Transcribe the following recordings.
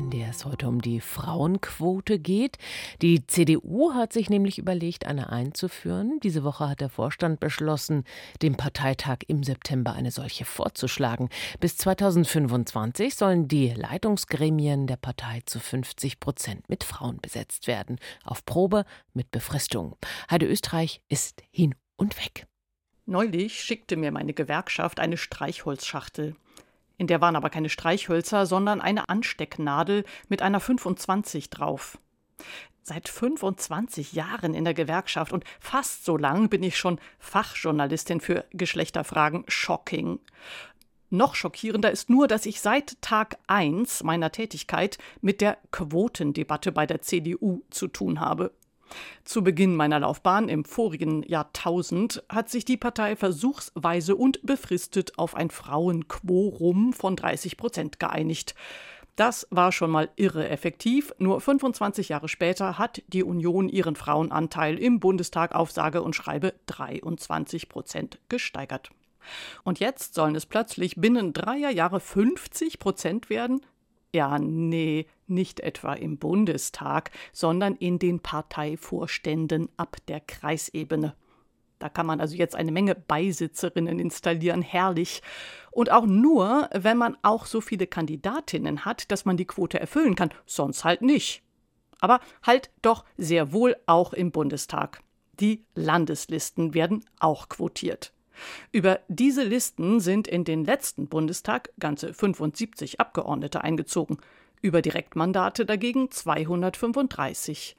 in der es heute um die Frauenquote geht. Die CDU hat sich nämlich überlegt, eine einzuführen. Diese Woche hat der Vorstand beschlossen, dem Parteitag im September eine solche vorzuschlagen. Bis 2025 sollen die Leitungsgremien der Partei zu 50 Prozent mit Frauen besetzt werden. Auf Probe mit Befristung. Heide Österreich ist hin und weg. Neulich schickte mir meine Gewerkschaft eine Streichholzschachtel. In der waren aber keine Streichhölzer, sondern eine Anstecknadel mit einer 25 drauf. Seit 25 Jahren in der Gewerkschaft und fast so lang bin ich schon Fachjournalistin für Geschlechterfragen. Shocking. Noch schockierender ist nur, dass ich seit Tag 1 meiner Tätigkeit mit der Quotendebatte bei der CDU zu tun habe. Zu Beginn meiner Laufbahn im vorigen Jahrtausend hat sich die Partei versuchsweise und befristet auf ein Frauenquorum von 30 Prozent geeinigt. Das war schon mal irre effektiv. Nur 25 Jahre später hat die Union ihren Frauenanteil im Bundestag auf sage und schreibe 23 Prozent gesteigert. Und jetzt sollen es plötzlich binnen dreier Jahre 50 Prozent werden? Ja, nee, nicht etwa im Bundestag, sondern in den Parteivorständen ab der Kreisebene. Da kann man also jetzt eine Menge Beisitzerinnen installieren, herrlich. Und auch nur, wenn man auch so viele Kandidatinnen hat, dass man die Quote erfüllen kann, sonst halt nicht. Aber halt doch sehr wohl auch im Bundestag. Die Landeslisten werden auch quotiert. Über diese Listen sind in den letzten Bundestag ganze 75 Abgeordnete eingezogen, über Direktmandate dagegen 235.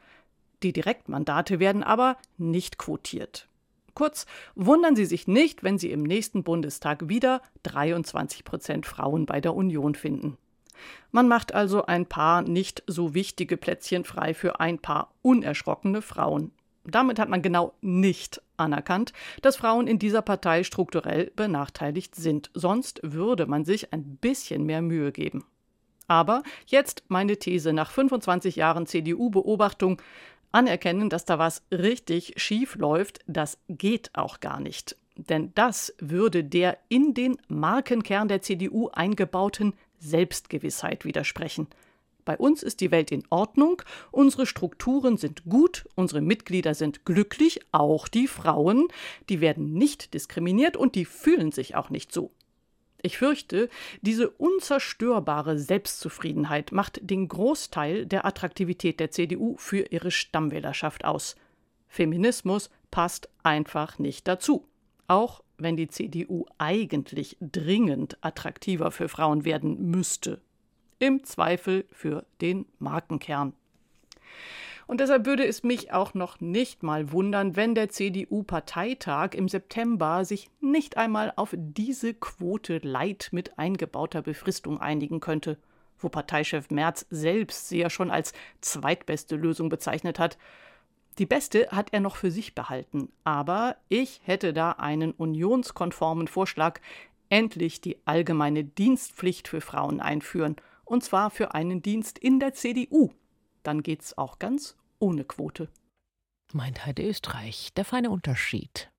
Die Direktmandate werden aber nicht quotiert. Kurz, wundern Sie sich nicht, wenn Sie im nächsten Bundestag wieder 23 Prozent Frauen bei der Union finden. Man macht also ein paar nicht so wichtige Plätzchen frei für ein paar unerschrockene Frauen. Damit hat man genau nicht anerkannt, dass Frauen in dieser Partei strukturell benachteiligt sind. Sonst würde man sich ein bisschen mehr Mühe geben. Aber jetzt meine These nach 25 Jahren CDU-Beobachtung. Anerkennen, dass da was richtig schief läuft, das geht auch gar nicht. Denn das würde der in den Markenkern der CDU eingebauten Selbstgewissheit widersprechen. Bei uns ist die Welt in Ordnung, unsere Strukturen sind gut, unsere Mitglieder sind glücklich, auch die Frauen, die werden nicht diskriminiert und die fühlen sich auch nicht so. Ich fürchte, diese unzerstörbare Selbstzufriedenheit macht den Großteil der Attraktivität der CDU für ihre Stammwählerschaft aus. Feminismus passt einfach nicht dazu. Auch wenn die CDU eigentlich dringend attraktiver für Frauen werden müsste im Zweifel für den Markenkern. Und deshalb würde es mich auch noch nicht mal wundern, wenn der CDU-Parteitag im September sich nicht einmal auf diese Quote Leid mit eingebauter Befristung einigen könnte, wo Parteichef Merz selbst sie ja schon als zweitbeste Lösung bezeichnet hat. Die beste hat er noch für sich behalten, aber ich hätte da einen unionskonformen Vorschlag, endlich die allgemeine Dienstpflicht für Frauen einführen – und zwar für einen Dienst in der CDU. Dann geht's auch ganz ohne Quote. Meint Heide Österreich, der feine Unterschied.